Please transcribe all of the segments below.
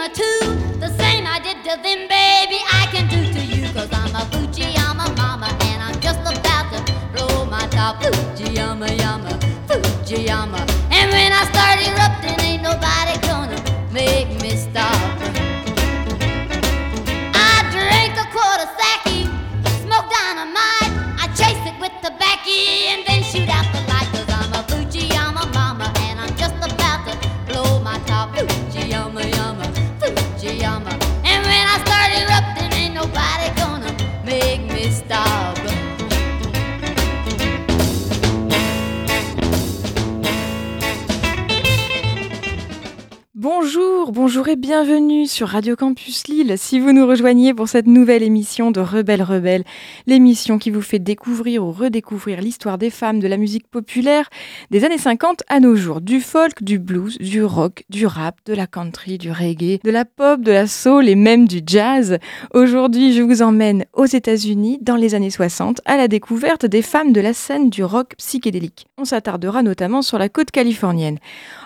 or. The same I did to them, baby, I can do to you. Cause I'm a Fujiyama mama and I'm just about to blow my top. Fujiyama, yama, Fujiyama. And when I start erupting, ain't nobody gonna make me Bonjour, et bienvenue sur Radio Campus Lille. Si vous nous rejoignez pour cette nouvelle émission de Rebelle Rebelle, l'émission qui vous fait découvrir ou redécouvrir l'histoire des femmes de la musique populaire des années 50 à nos jours. Du folk, du blues, du rock, du rap, de la country, du reggae, de la pop, de la soul et même du jazz. Aujourd'hui, je vous emmène aux États-Unis dans les années 60 à la découverte des femmes de la scène du rock psychédélique. On s'attardera notamment sur la côte californienne.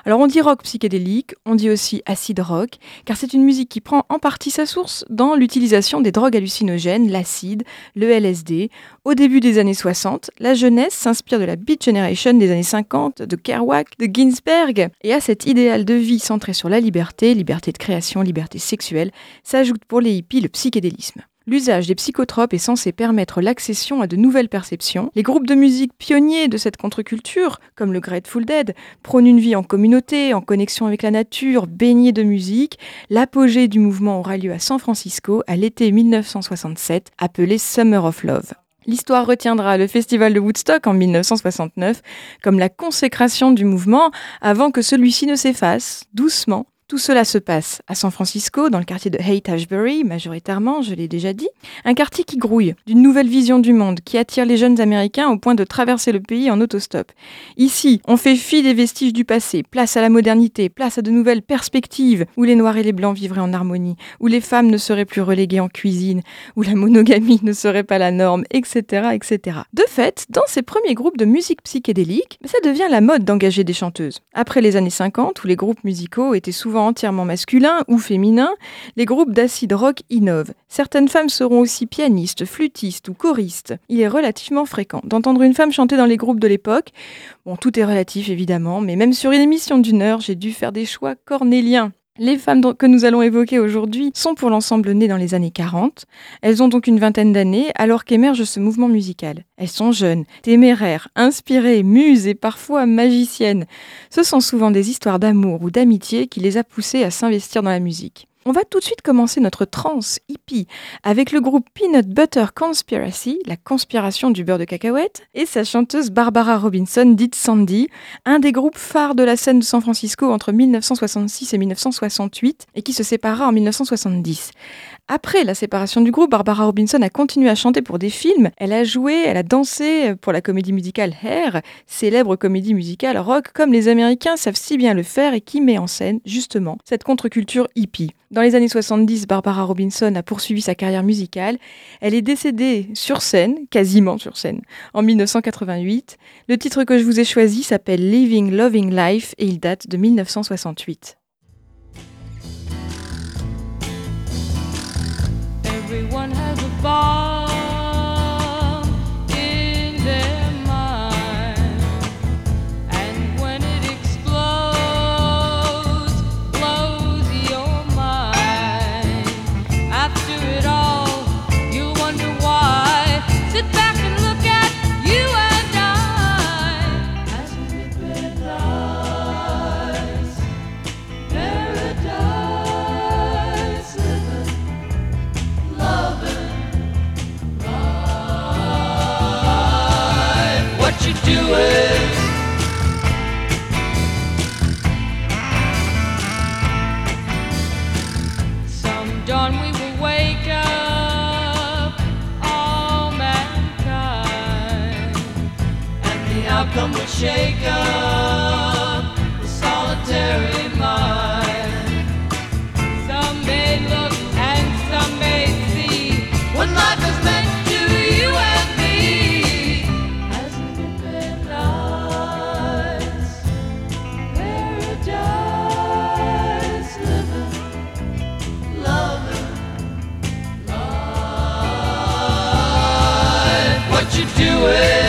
Alors on dit rock psychédélique, on dit aussi rock, car c'est une musique qui prend en partie sa source dans l'utilisation des drogues hallucinogènes, l'acide, le LSD. Au début des années 60, la jeunesse s'inspire de la Beat Generation des années 50, de Kerouac, de Ginsberg, et à cet idéal de vie centré sur la liberté, liberté de création, liberté sexuelle, s'ajoute pour les hippies le psychédélisme. L'usage des psychotropes est censé permettre l'accession à de nouvelles perceptions. Les groupes de musique pionniers de cette contre-culture, comme le Grateful Dead, prônent une vie en communauté, en connexion avec la nature, baignée de musique. L'apogée du mouvement aura lieu à San Francisco à l'été 1967, appelé Summer of Love. L'histoire retiendra le festival de Woodstock en 1969 comme la consécration du mouvement avant que celui-ci ne s'efface, doucement, tout cela se passe à San Francisco, dans le quartier de Haight-Ashbury, majoritairement, je l'ai déjà dit. Un quartier qui grouille, d'une nouvelle vision du monde, qui attire les jeunes Américains au point de traverser le pays en autostop. Ici, on fait fi des vestiges du passé, place à la modernité, place à de nouvelles perspectives, où les Noirs et les Blancs vivraient en harmonie, où les femmes ne seraient plus reléguées en cuisine, où la monogamie ne serait pas la norme, etc., etc. De fait, dans ces premiers groupes de musique psychédélique, ça devient la mode d'engager des chanteuses. Après les années 50, où les groupes musicaux étaient souvent entièrement masculins ou féminins, les groupes d'acid rock innovent. Certaines femmes seront aussi pianistes, flûtistes ou choristes. Il est relativement fréquent d'entendre une femme chanter dans les groupes de l'époque. Bon, tout est relatif évidemment, mais même sur une émission d'une heure, j'ai dû faire des choix cornéliens. Les femmes que nous allons évoquer aujourd'hui sont pour l'ensemble nées dans les années 40. Elles ont donc une vingtaine d'années alors qu'émerge ce mouvement musical. Elles sont jeunes, téméraires, inspirées, muses et parfois magiciennes. Ce sont souvent des histoires d'amour ou d'amitié qui les a poussées à s'investir dans la musique. On va tout de suite commencer notre trance hippie avec le groupe Peanut Butter Conspiracy, la conspiration du beurre de cacahuète, et sa chanteuse Barbara Robinson, dite Sandy, un des groupes phares de la scène de San Francisco entre 1966 et 1968 et qui se sépara en 1970. Après la séparation du groupe, Barbara Robinson a continué à chanter pour des films. Elle a joué, elle a dansé pour la comédie musicale Hair, célèbre comédie musicale rock comme les Américains savent si bien le faire et qui met en scène justement cette contre-culture hippie. Dans les années 70, Barbara Robinson a poursuivi sa carrière musicale. Elle est décédée sur scène, quasiment sur scène, en 1988. Le titre que je vous ai choisi s'appelle Living Loving Life et il date de 1968. 吧 Some dawn we will wake up all mankind, and the outcome will shake us. away.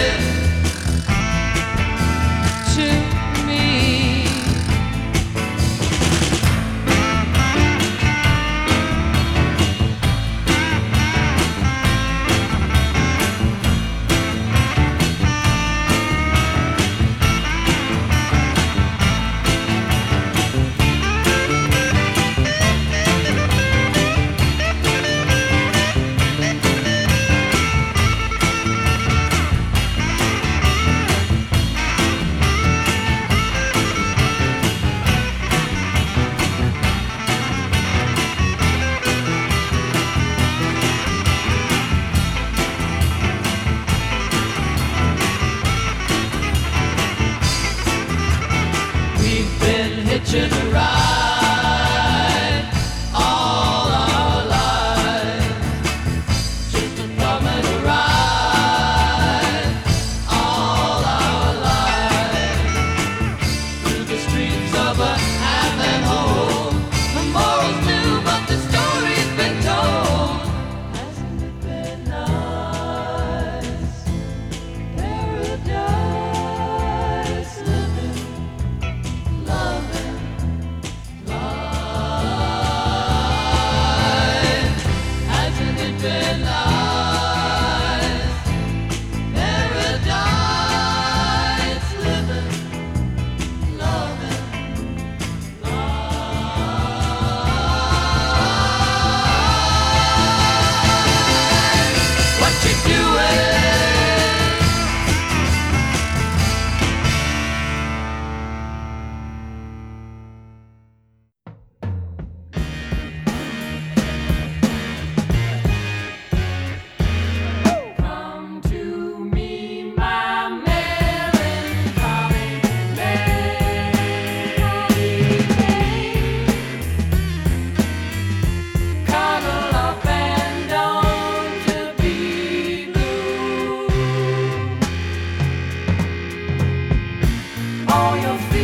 All your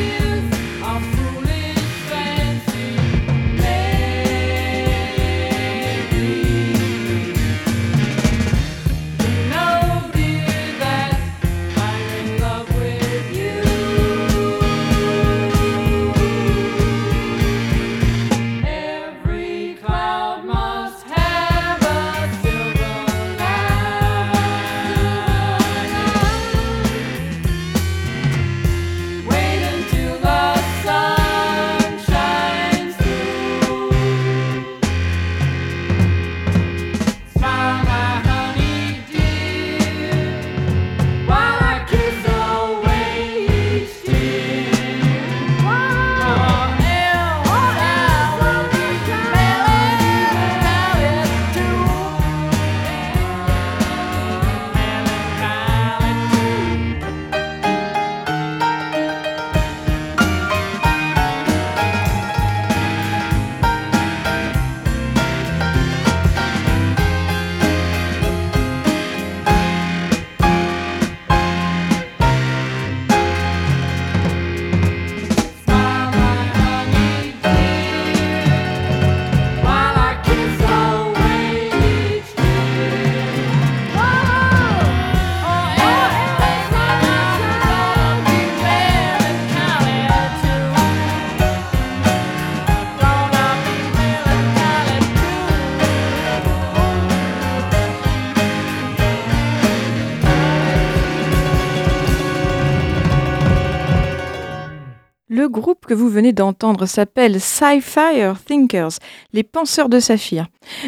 que vous venez d'entendre s'appelle Sci-Fire Thinkers, les penseurs de saphir.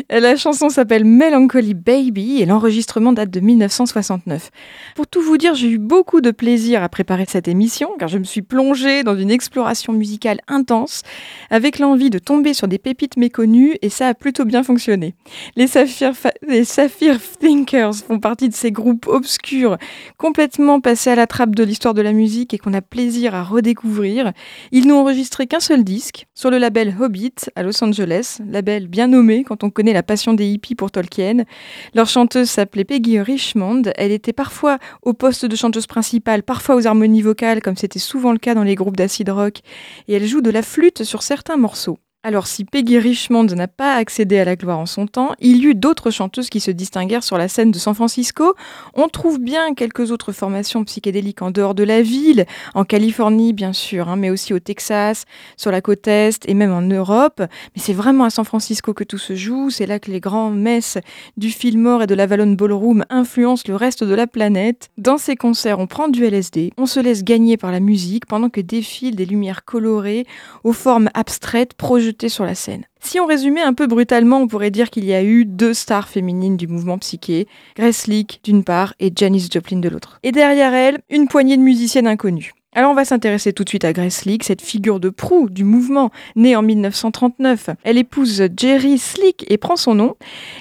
La chanson s'appelle Melancholy Baby et l'enregistrement date de 1969. Pour tout vous dire, j'ai eu beaucoup de plaisir à préparer cette émission car je me suis plongée dans une exploration musicale intense avec l'envie de tomber sur des pépites méconnues et ça a plutôt bien fonctionné. Les Saphir, Fa- les Saphir Thinkers font partie de ces groupes obscurs complètement passés à la trappe de l'histoire de la musique et qu'on a plaisir à redécouvrir. Ils n'ont enregistré qu'un seul disque sur le label Hobbit à Los Angeles, label bien nommé quand on connaît la passion des hippies pour Tolkien. Leur chanteuse s'appelait Peggy Richmond. Elle était parfois au poste de chanteuse principale, parfois aux harmonies vocales, comme c'était souvent le cas dans les groupes d'acid rock, et elle joue de la flûte sur certains morceaux. Alors si Peggy Richmond n'a pas accédé à la gloire en son temps, il y eut d'autres chanteuses qui se distinguèrent sur la scène de San Francisco. On trouve bien quelques autres formations psychédéliques en dehors de la ville, en Californie bien sûr, hein, mais aussi au Texas, sur la côte Est et même en Europe. Mais c'est vraiment à San Francisco que tout se joue, c'est là que les grands messes du Fillmore et de la Vallon Ballroom influencent le reste de la planète. Dans ces concerts, on prend du LSD, on se laisse gagner par la musique pendant que défilent des lumières colorées aux formes abstraites projetées sur la scène. Si on résumait un peu brutalement, on pourrait dire qu'il y a eu deux stars féminines du mouvement psyché, Grace Leak d'une part et Janis Joplin de l'autre. Et derrière elle, une poignée de musiciennes inconnues. Alors on va s'intéresser tout de suite à Grace Slick, cette figure de proue du mouvement, née en 1939. Elle épouse Jerry Slick et prend son nom.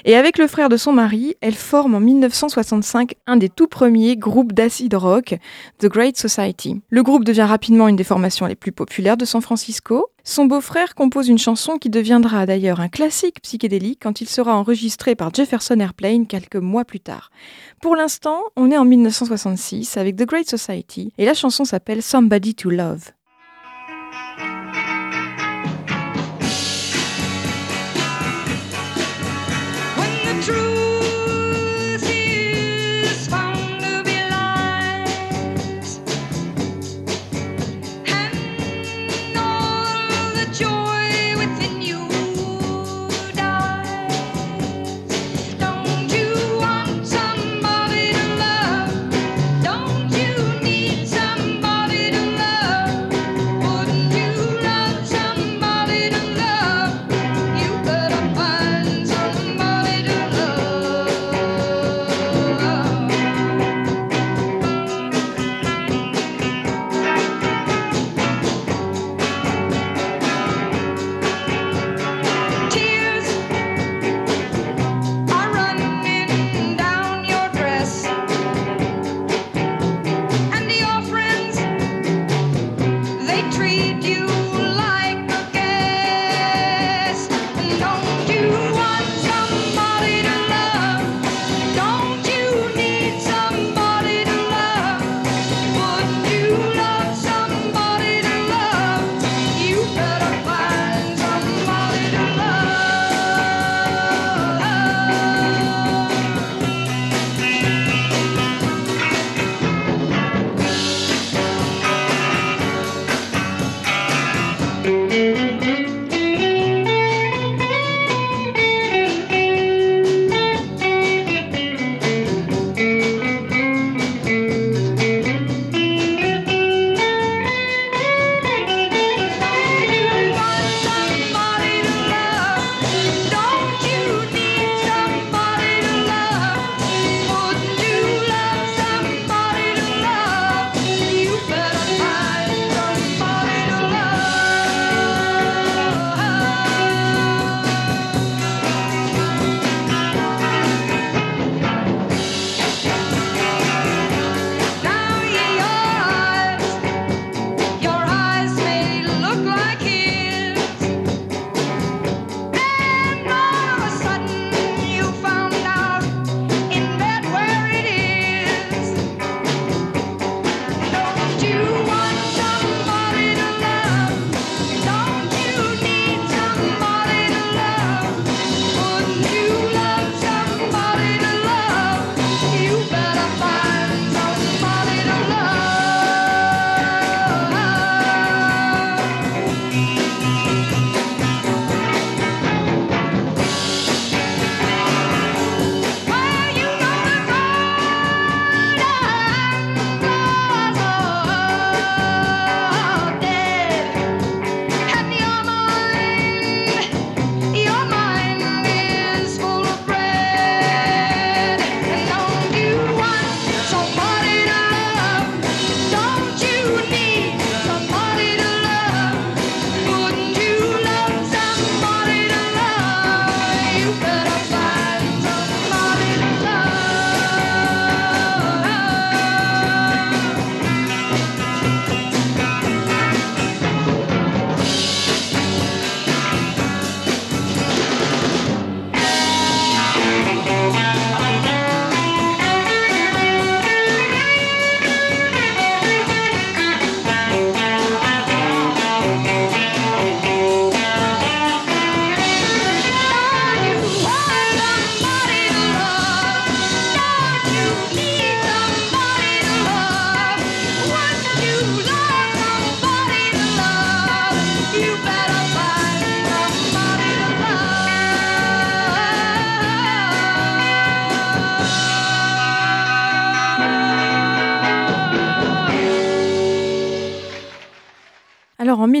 Et avec le frère de son mari, elle forme en 1965 un des tout premiers groupes d'acid rock, The Great Society. Le groupe devient rapidement une des formations les plus populaires de San Francisco. Son beau-frère compose une chanson qui deviendra d'ailleurs un classique psychédélique quand il sera enregistré par Jefferson Airplane quelques mois plus tard. Pour l'instant, on est en 1966 avec The Great Society et la chanson s'appelle Somebody to Love.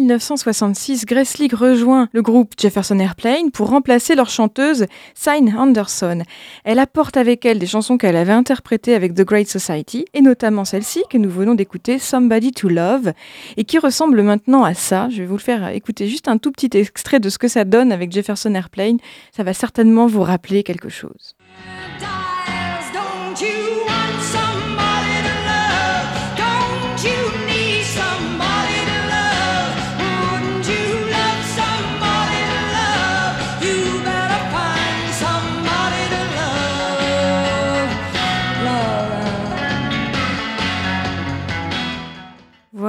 1966, Grace League rejoint le groupe Jefferson Airplane pour remplacer leur chanteuse Signe Anderson. Elle apporte avec elle des chansons qu'elle avait interprétées avec The Great Society, et notamment celle-ci que nous venons d'écouter, Somebody to Love, et qui ressemble maintenant à ça. Je vais vous le faire écouter juste un tout petit extrait de ce que ça donne avec Jefferson Airplane. Ça va certainement vous rappeler quelque chose.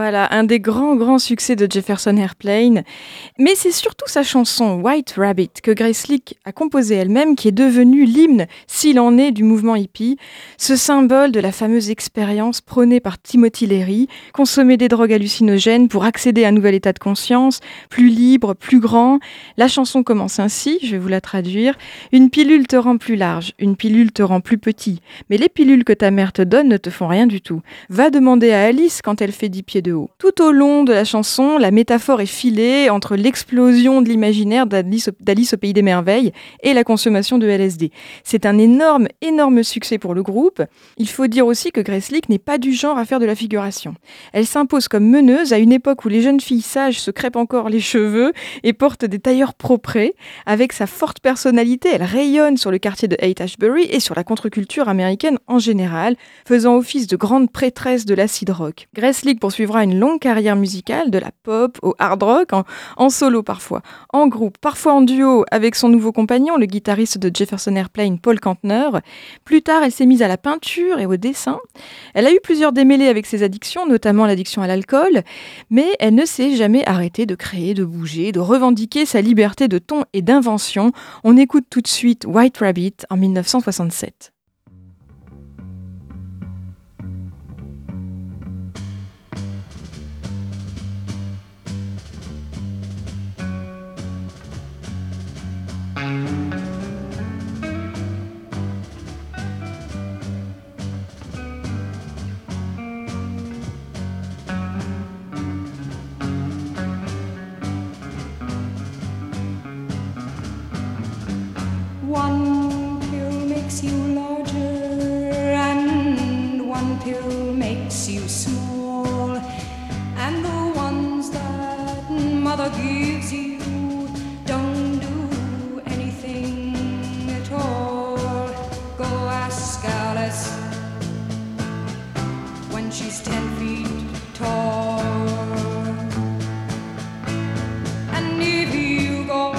Voilà, un des grands, grands succès de Jefferson Airplane. Mais c'est surtout sa chanson White Rabbit que Grace a composée elle-même qui est devenue l'hymne, s'il en est, du mouvement hippie. Ce symbole de la fameuse expérience prônée par Timothy Leary, consommer des drogues hallucinogènes pour accéder à un nouvel état de conscience, plus libre, plus grand. La chanson commence ainsi, je vais vous la traduire. Une pilule te rend plus large, une pilule te rend plus petit. Mais les pilules que ta mère te donne ne te font rien du tout. Va demander à Alice quand elle fait 10 pieds de tout au long de la chanson, la métaphore est filée entre l'explosion de l'imaginaire d'Alice au Pays des Merveilles et la consommation de LSD. C'est un énorme, énorme succès pour le groupe. Il faut dire aussi que Grace Leak n'est pas du genre à faire de la figuration. Elle s'impose comme meneuse à une époque où les jeunes filles sages se crêpent encore les cheveux et portent des tailleurs propres. Avec sa forte personnalité, elle rayonne sur le quartier de Haight-Ashbury et sur la contre-culture américaine en général, faisant office de grande prêtresse de l'acid rock. Grace poursuivra une longue carrière musicale, de la pop au hard rock, en, solo parfois, en groupe, parfois en duo avec son nouveau compagnon, le guitariste de Jefferson Airplane, Paul Kantner. Plus tard, elle s'est mise à la peinture et au dessin. Elle a eu plusieurs démêlés avec ses addictions, notamment l'addiction à l'alcool, mais elle ne s'est jamais arrêtée de créer, de bouger, de revendiquer sa liberté de ton et d'invention. On écoute tout de suite White Rabbit en 1967. Mother gives you don't do anything at all. Go ask Alice when she's ten feet tall. And if you go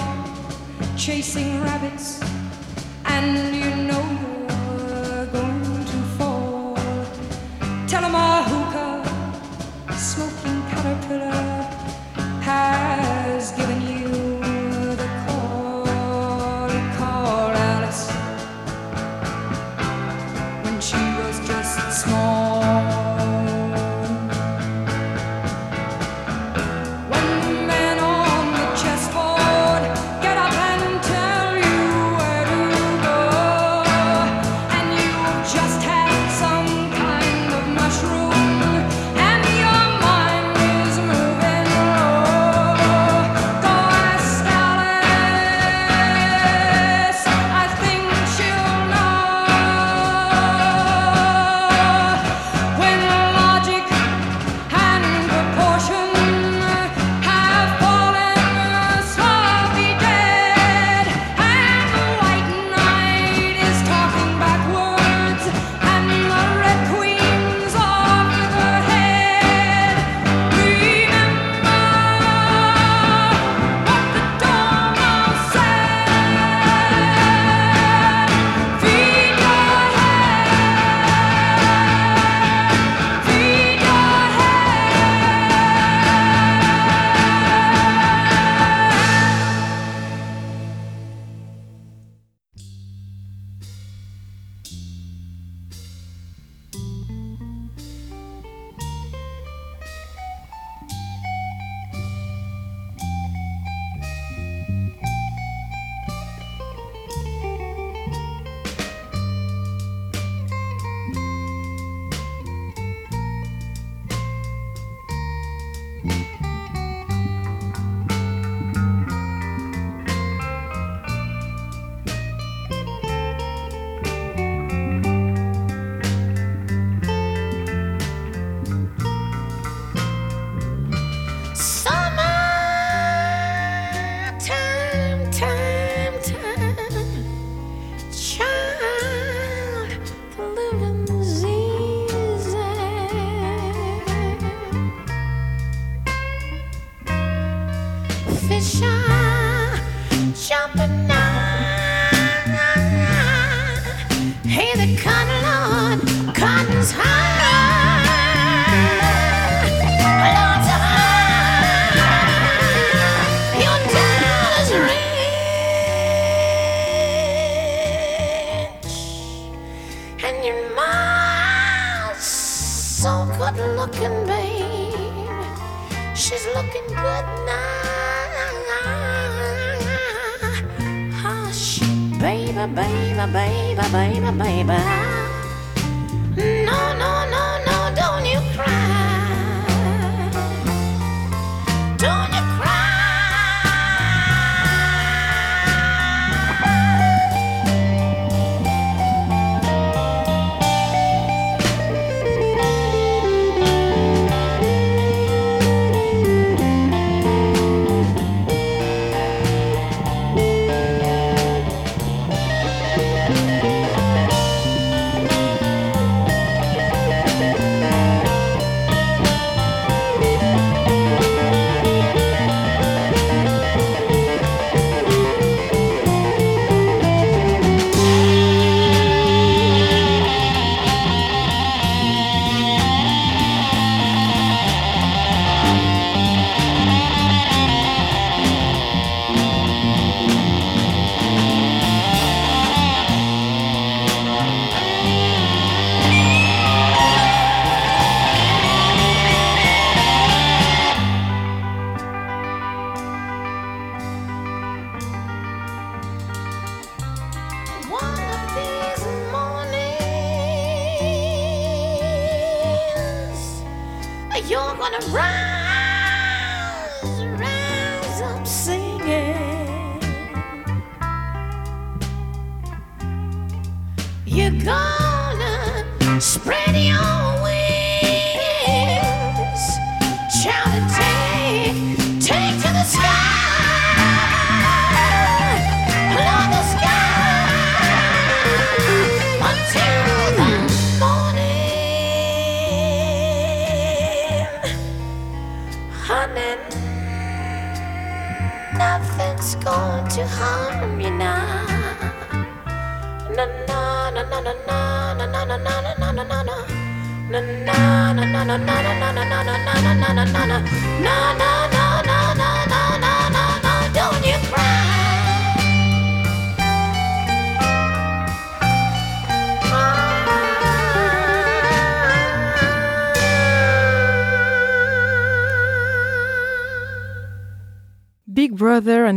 chasing rabbits and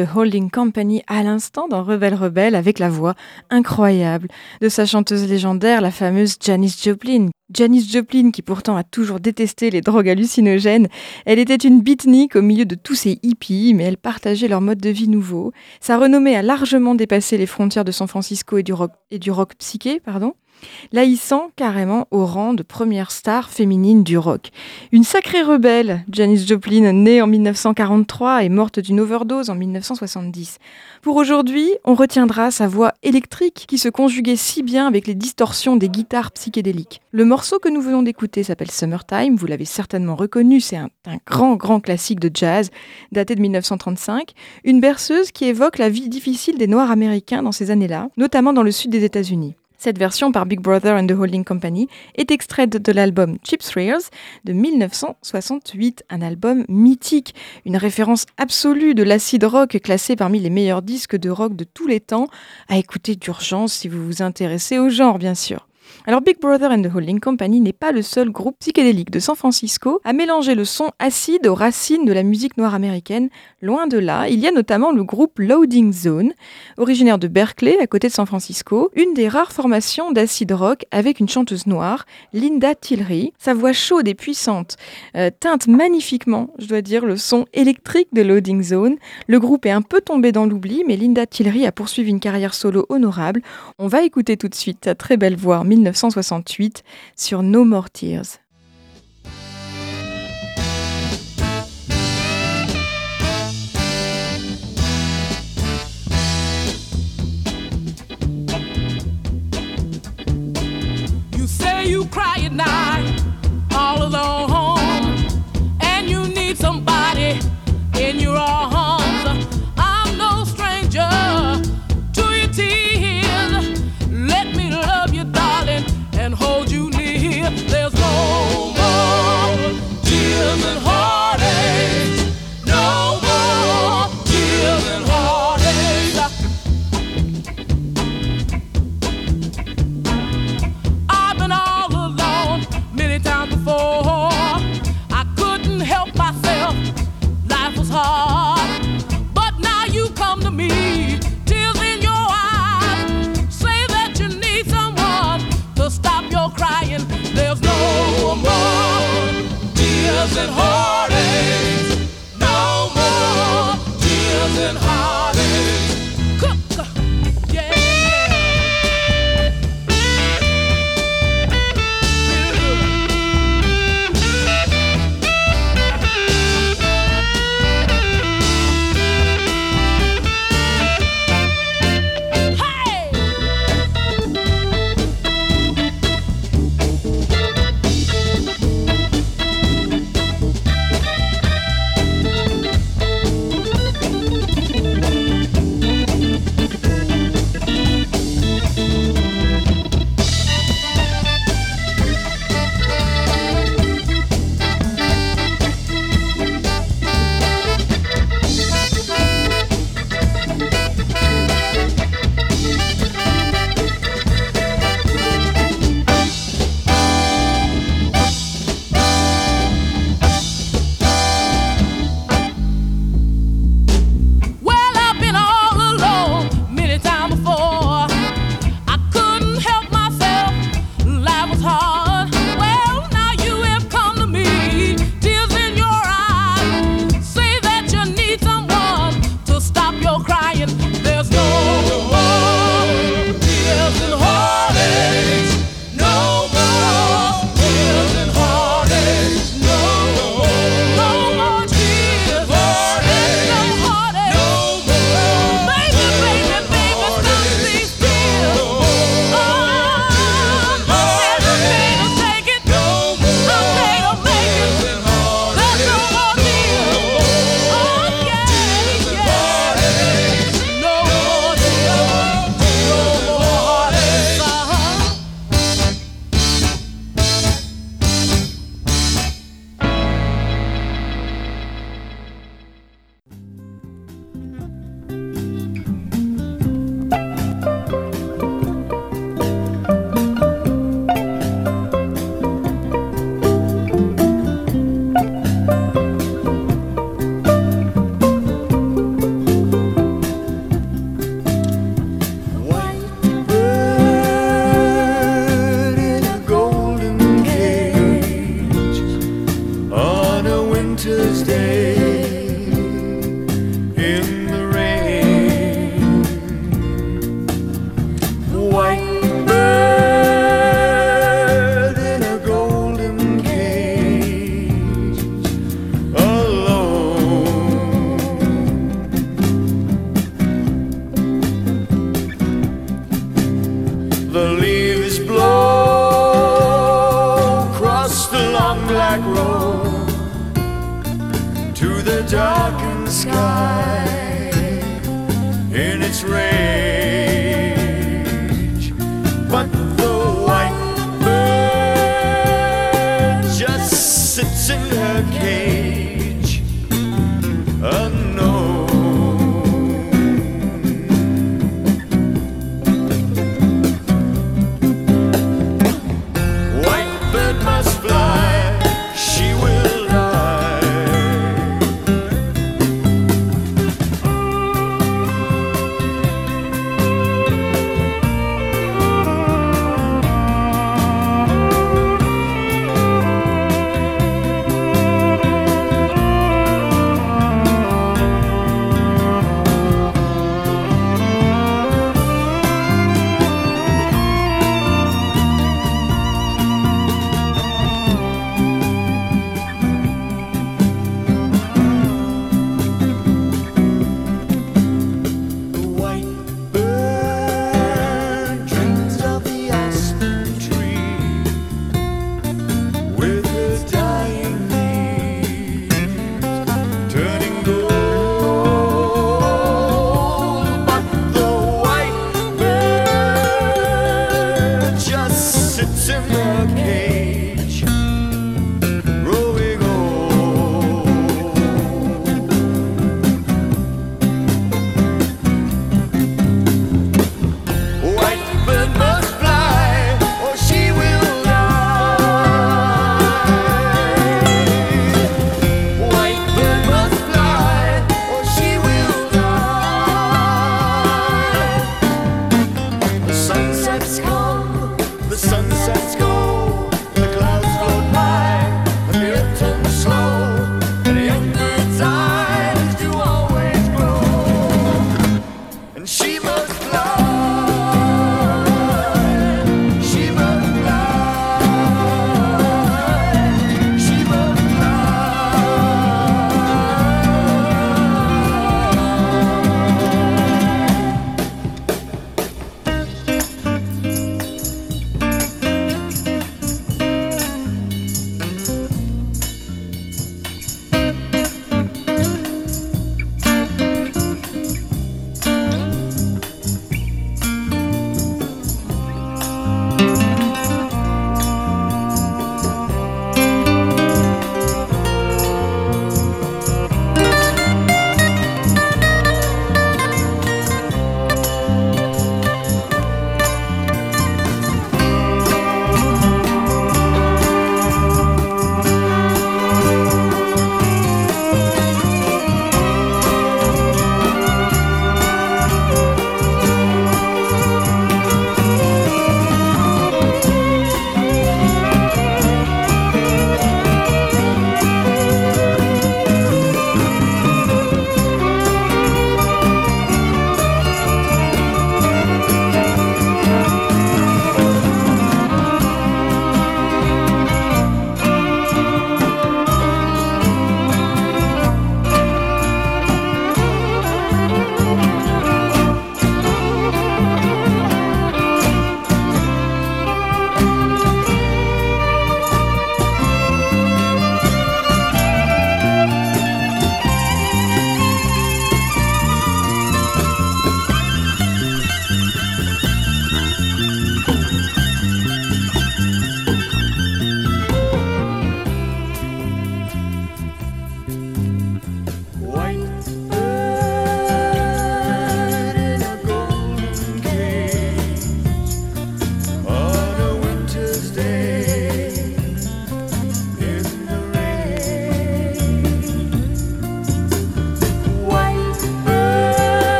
the Holding Company à l'instant dans Rebelle Rebelle avec la voix incroyable de sa chanteuse légendaire, la fameuse Janis Joplin. Janis Joplin, qui pourtant a toujours détesté les drogues hallucinogènes, elle était une beatnik au milieu de tous ces hippies, mais elle partageait leur mode de vie nouveau. Sa renommée a largement dépassé les frontières de San Francisco et du rock, et du rock psyché, pardon l'haïssant carrément au rang de première star féminine du rock. Une sacrée rebelle, Janis Joplin, née en 1943 et morte d'une overdose en 1970. Pour aujourd'hui, on retiendra sa voix électrique qui se conjuguait si bien avec les distorsions des guitares psychédéliques. Le morceau que nous venons d'écouter s'appelle Summertime, vous l'avez certainement reconnu, c'est un, un grand grand classique de jazz daté de 1935, une berceuse qui évoque la vie difficile des Noirs américains dans ces années-là, notamment dans le sud des États-Unis. Cette version par Big Brother and the Holding Company est extraite de l'album Cheap Thrills de 1968, un album mythique, une référence absolue de l'acid rock classé parmi les meilleurs disques de rock de tous les temps, à écouter d'urgence si vous vous intéressez au genre bien sûr. Alors Big Brother and the Holding Company n'est pas le seul groupe psychédélique de San Francisco à mélanger le son acide aux racines de la musique noire américaine. Loin de là, il y a notamment le groupe Loading Zone, originaire de Berkeley, à côté de San Francisco, une des rares formations d'acid rock avec une chanteuse noire, Linda Tillery. Sa voix chaude et puissante euh, teinte magnifiquement, je dois dire, le son électrique de Loading Zone. Le groupe est un peu tombé dans l'oubli, mais Linda Tillery a poursuivi une carrière solo honorable. On va écouter tout de suite sa très belle voix en 1968 sur No More Tears. You say you cry at night, all alone and you need somebody in your arms.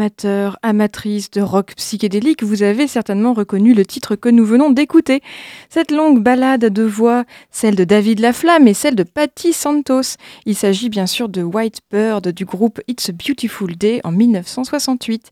Amateur, amatrice de rock psychédélique, vous avez certainement reconnu le titre que nous venons d'écouter. Cette longue balade de voix, celle de David Laflamme et celle de Patti Santos. Il s'agit bien sûr de White Bird du groupe It's a Beautiful Day en 1968.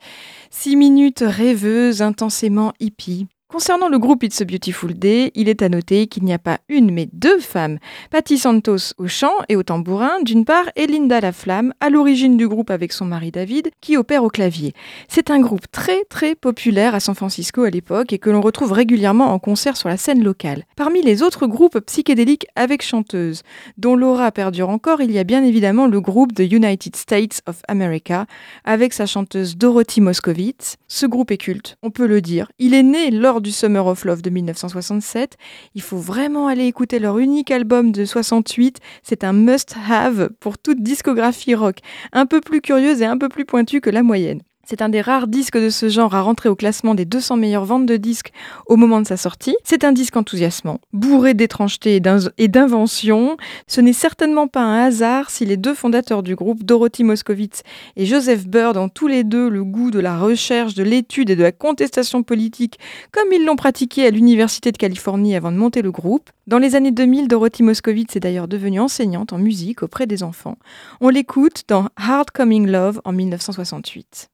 Six minutes rêveuses, intensément hippie. Concernant le groupe It's a Beautiful Day, il est à noter qu'il n'y a pas une mais deux femmes. Patti Santos au chant et au tambourin d'une part et Linda Laflamme à l'origine du groupe avec son mari David qui opère au clavier. C'est un groupe très très populaire à San Francisco à l'époque et que l'on retrouve régulièrement en concert sur la scène locale. Parmi les autres groupes psychédéliques avec chanteuse, dont l'aura perdure encore, il y a bien évidemment le groupe The United States of America avec sa chanteuse Dorothy Moskowitz. Ce groupe est culte, on peut le dire. Il est né lors du Summer of Love de 1967. Il faut vraiment aller écouter leur unique album de 68. C'est un must-have pour toute discographie rock, un peu plus curieuse et un peu plus pointue que la moyenne. C'est un des rares disques de ce genre à rentrer au classement des 200 meilleures ventes de disques au moment de sa sortie. C'est un disque enthousiasmant, bourré d'étrangeté et d'in- et d'invention. Ce n'est certainement pas un hasard si les deux fondateurs du groupe, Dorothy Moskowitz et Joseph Bird, ont tous les deux le goût de la recherche, de l'étude et de la contestation politique, comme ils l'ont pratiqué à l'Université de Californie avant de monter le groupe. Dans les années 2000, Dorothy Moskowitz est d'ailleurs devenue enseignante en musique auprès des enfants. On l'écoute dans Hard Coming Love en 1968.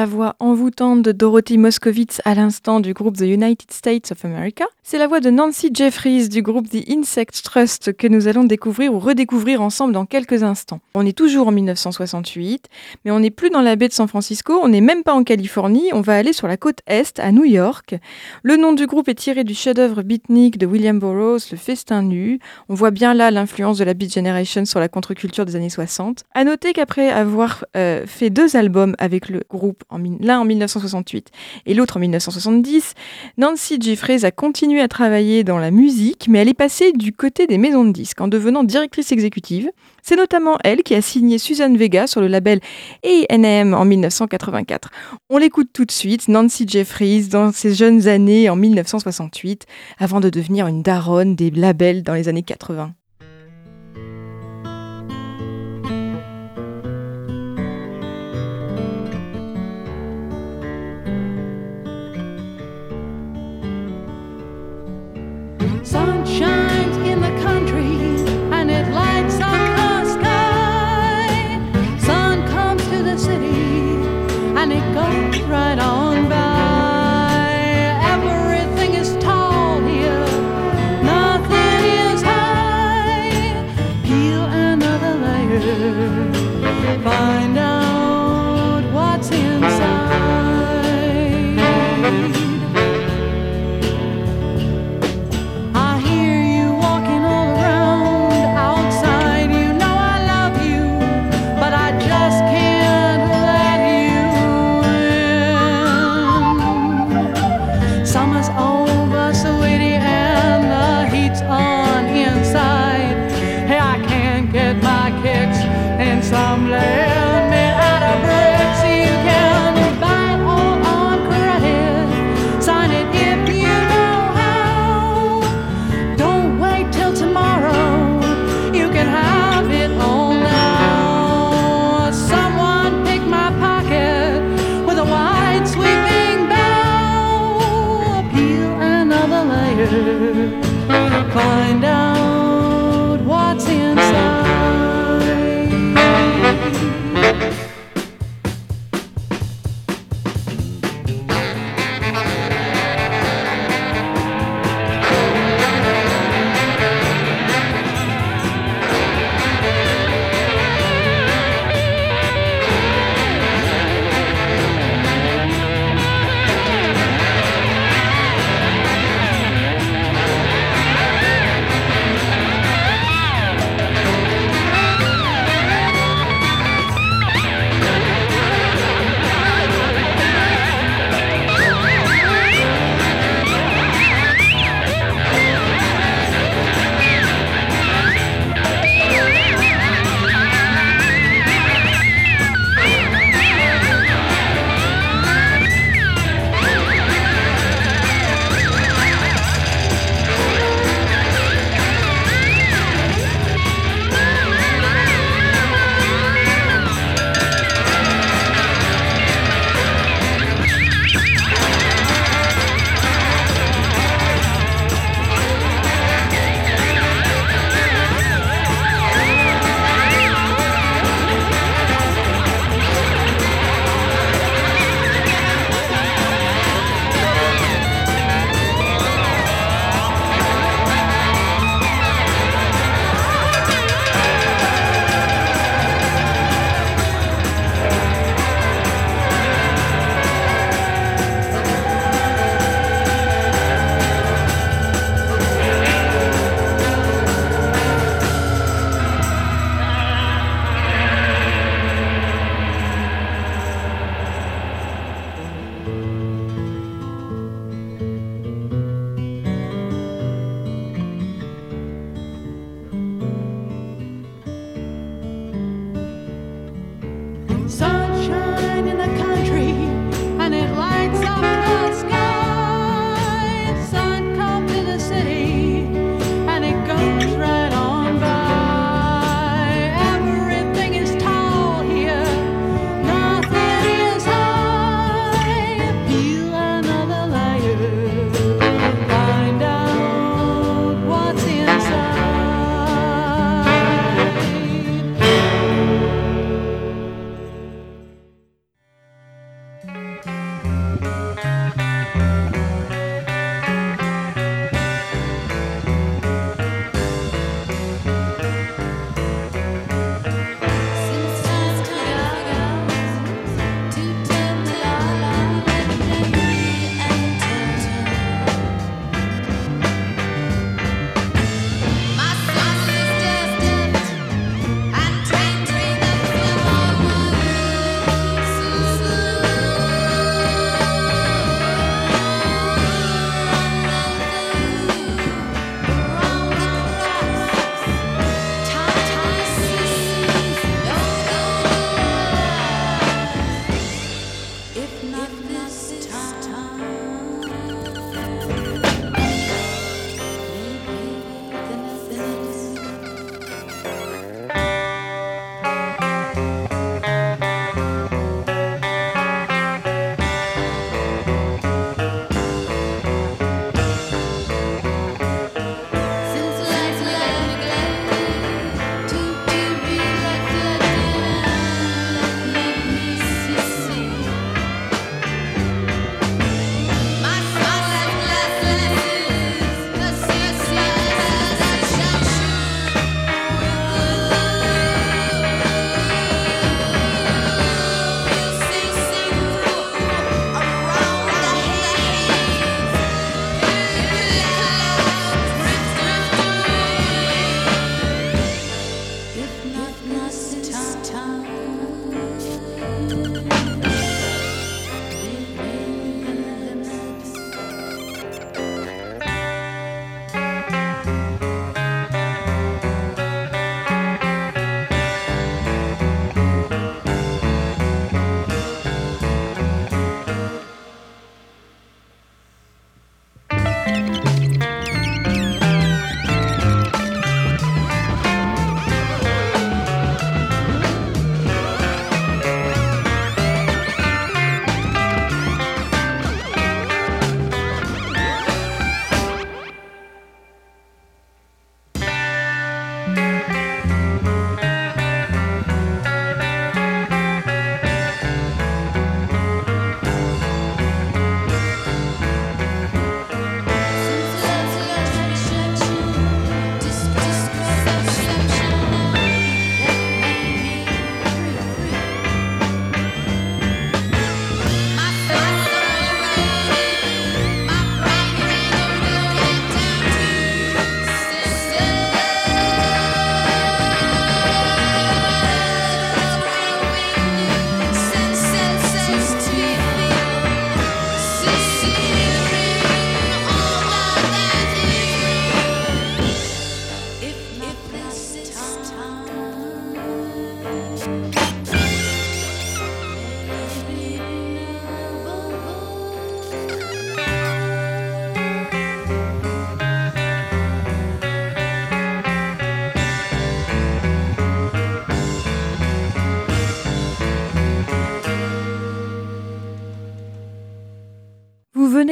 La voix de Dorothy Moskowitz à l'instant du groupe The United States of America, c'est la voix de Nancy Jeffries du groupe The Insect Trust que nous allons découvrir ou redécouvrir ensemble dans quelques instants. On est toujours en 1968, mais on n'est plus dans la baie de San Francisco, on n'est même pas en Californie, on va aller sur la côte est, à New York. Le nom du groupe est tiré du chef-d'œuvre beatnik de William Burroughs, Le Festin Nu. On voit bien là l'influence de la Beat Generation sur la contre-culture des années 60. À noter qu'après avoir euh, fait deux albums avec le groupe, l'un en 1968 et l'autre en 1970, Nancy Jeffries a continué à travailler dans la musique, mais elle est passée du côté des maisons de disques en devenant directrice exécutive. C'est notamment elle qui a signé Suzanne Vega sur le label A&M en 1984. On l'écoute tout de suite, Nancy Jeffries, dans ses jeunes années en 1968, avant de devenir une daronne des labels dans les années 80.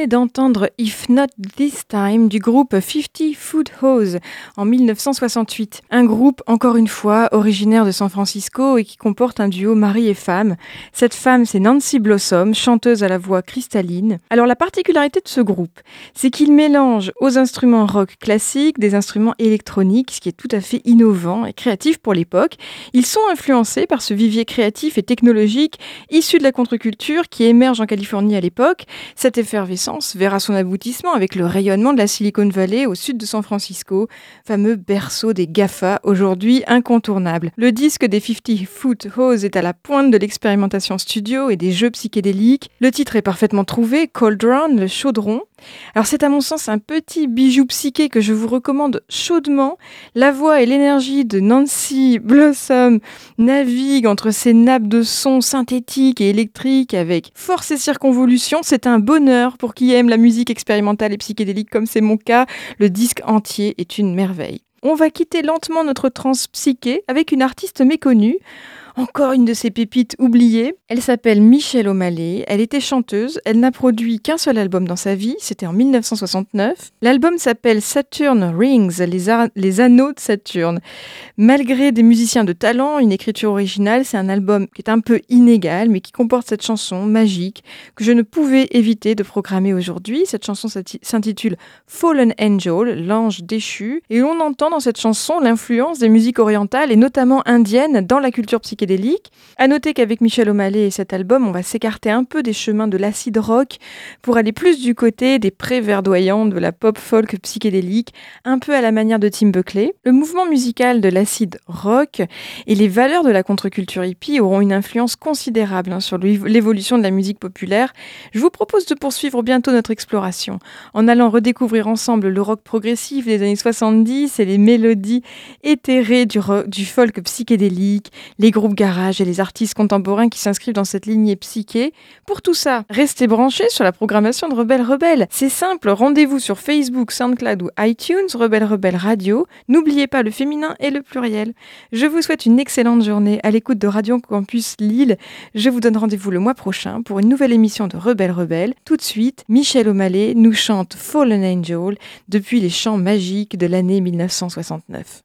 D'entendre If Not This Time du groupe 50 Foot Hose en 1968. Un groupe, encore une fois, originaire de San Francisco et qui comporte un duo mari et femme. Cette femme, c'est Nancy Blossom, chanteuse à la voix cristalline. Alors la particularité de ce groupe, c'est qu'il mélange aux instruments rock classiques des instruments électroniques, ce qui est tout à fait innovant et créatif pour l'époque. Ils sont influencés par ce vivier créatif et technologique issu de la contre-culture qui émerge en Californie à l'époque. Cette effervescence verra son aboutissement avec le rayonnement de la Silicon Valley au sud de San Francisco, fameux berceau des GAFA, aujourd'hui incontournable. Le disque des 50 Foot Hose est à la pointe de l'expérimentation studio et des jeux psychédéliques. Le titre est parfaitement trouvé, Cauldron, le chaudron. Alors c'est à mon sens un petit bijou psyché que je vous recommande chaudement. La voix et l'énergie de Nancy Blossom naviguent entre ces nappes de sons synthétiques et électriques avec force et circonvolution. C'est un bonheur pour qui la musique expérimentale et psychédélique comme c'est mon cas. Le disque entier est une merveille. On va quitter lentement notre transe psyché avec une artiste méconnue. Encore une de ces pépites oubliées. Elle s'appelle Michelle O'Malley. Elle était chanteuse. Elle n'a produit qu'un seul album dans sa vie. C'était en 1969. L'album s'appelle Saturn Rings, les, anneaux de Saturne. Malgré des musiciens de talent, une écriture originale, c'est un album qui est un peu inégal, mais qui comporte cette chanson magique que je ne pouvais éviter de programmer aujourd'hui. Cette chanson s'intitule Fallen Angel, l'ange déchu, et on entend dans cette chanson l'influence des musiques orientales et notamment indiennes dans la culture psychédélique. À noter qu'avec Michel O'Malley et cet album, on va s'écarter un peu des chemins de l'acid rock pour aller plus du côté des pré-verdoyants de la pop folk psychédélique, un peu à la manière de Tim Buckley. Le mouvement musical de l'acid rock et les valeurs de la contre-culture hippie auront une influence considérable hein, sur l'év- l'évolution de la musique populaire. Je vous propose de poursuivre bientôt notre exploration en allant redécouvrir ensemble le rock progressif des années 70 et les mélodies éthérées du, du folk psychédélique, les groupes garage et les artistes contemporains qui s'inscrivent dans cette lignée psyché. Pour tout ça, restez branchés sur la programmation de Rebelle Rebelle. C'est simple, rendez-vous sur Facebook, SoundCloud ou iTunes, Rebelle Rebelle Radio. N'oubliez pas le féminin et le pluriel. Je vous souhaite une excellente journée à l'écoute de Radio Campus Lille. Je vous donne rendez-vous le mois prochain pour une nouvelle émission de Rebelle Rebelle. Tout de suite, Michel O'Malley nous chante Fallen Angel depuis les chants magiques de l'année 1969.